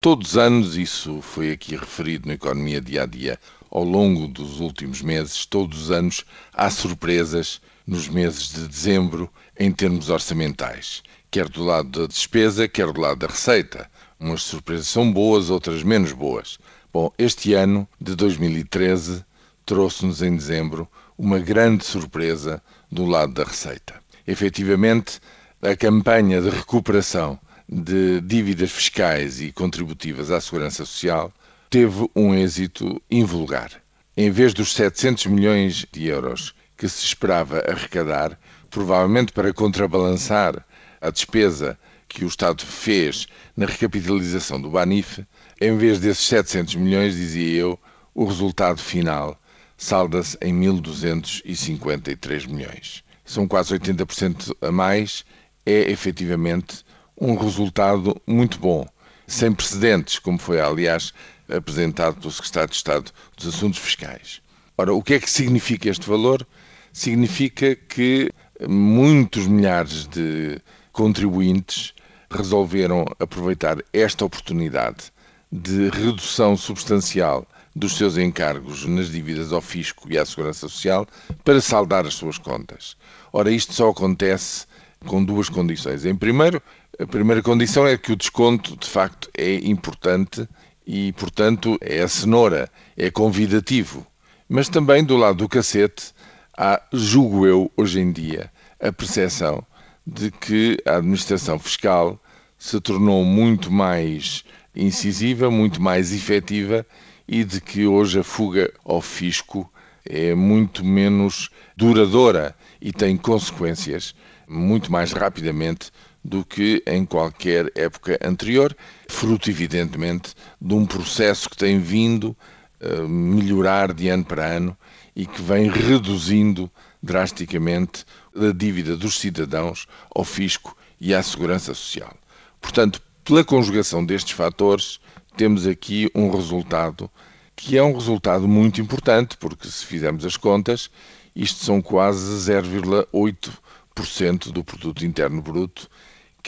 Todos os anos, isso foi aqui referido na economia dia a dia, ao longo dos últimos meses, todos os anos há surpresas nos meses de dezembro em termos orçamentais, quer do lado da despesa, quer do lado da receita. Umas surpresas são boas, outras menos boas. Bom, este ano de 2013 trouxe-nos em dezembro uma grande surpresa do lado da receita. Efetivamente, a campanha de recuperação de dívidas fiscais e contributivas à segurança social teve um êxito invulgar. Em vez dos 700 milhões de euros que se esperava arrecadar, provavelmente para contrabalançar a despesa que o Estado fez na recapitalização do Banif, em vez desses 700 milhões, dizia eu, o resultado final salda-se em 1.253 milhões. São quase 80% a mais, é efetivamente um resultado muito bom, sem precedentes, como foi, aliás, apresentado pelo Secretário de Estado dos Assuntos Fiscais. Ora, o que é que significa este valor? Significa que muitos milhares de contribuintes resolveram aproveitar esta oportunidade de redução substancial dos seus encargos nas dívidas ao fisco e à segurança social para saldar as suas contas. Ora, isto só acontece com duas condições. Em primeiro, a primeira condição é que o desconto, de facto, é importante e, portanto, é a cenoura, é convidativo. Mas também do lado do cacete há, julgo eu, hoje em dia, a percepção de que a administração fiscal se tornou muito mais incisiva, muito mais efetiva e de que hoje a fuga ao fisco é muito menos duradoura e tem consequências muito mais rapidamente do que em qualquer época anterior, fruto, evidentemente, de um processo que tem vindo a melhorar de ano para ano e que vem reduzindo drasticamente a dívida dos cidadãos ao fisco e à segurança social. Portanto, pela conjugação destes fatores, temos aqui um resultado que é um resultado muito importante, porque se fizermos as contas, isto são quase 0,8% do produto interno bruto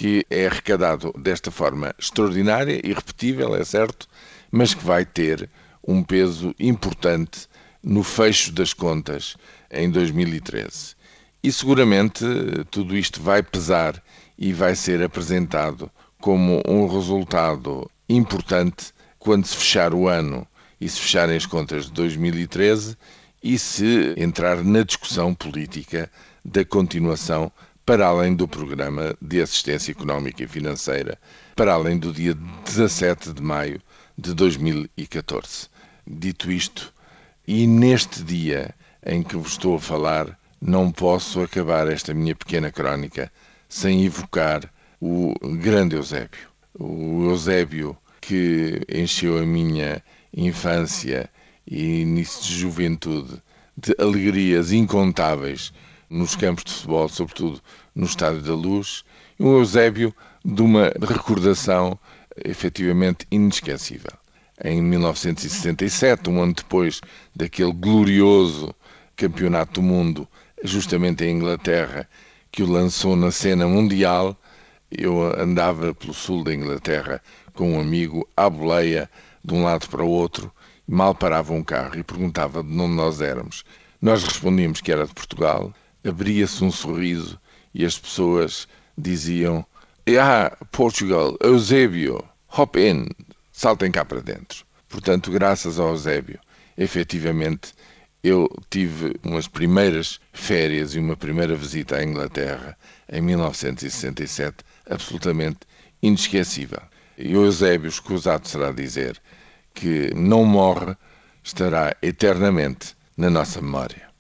que é arrecadado desta forma extraordinária, irrepetível, é certo, mas que vai ter um peso importante no fecho das contas em 2013. E seguramente tudo isto vai pesar e vai ser apresentado como um resultado importante quando se fechar o ano e se fecharem as contas de 2013 e se entrar na discussão política da continuação para além do programa de assistência económica e financeira, para além do dia 17 de maio de 2014. Dito isto, e neste dia em que vos estou a falar, não posso acabar esta minha pequena crónica sem evocar o grande Eusébio. O Eusébio que encheu a minha infância e início de juventude de alegrias incontáveis nos campos de futebol, sobretudo no Estádio da Luz, e um Eusébio de uma recordação efetivamente inesquecível. Em 1967, um ano depois daquele glorioso campeonato do mundo, justamente em Inglaterra, que o lançou na cena mundial, eu andava pelo sul da Inglaterra com um amigo à boleia, de um lado para o outro, mal parava um carro e perguntava de onde nós éramos. Nós respondíamos que era de Portugal, abria-se um sorriso e as pessoas diziam: Ah, Portugal, Eusébio, hop in, saltem cá para dentro. Portanto, graças ao Eusébio, efetivamente, eu tive umas primeiras férias e uma primeira visita à Inglaterra em 1967 absolutamente inesquecível. E o Eusébio, escusado será dizer que não morre, estará eternamente na nossa memória.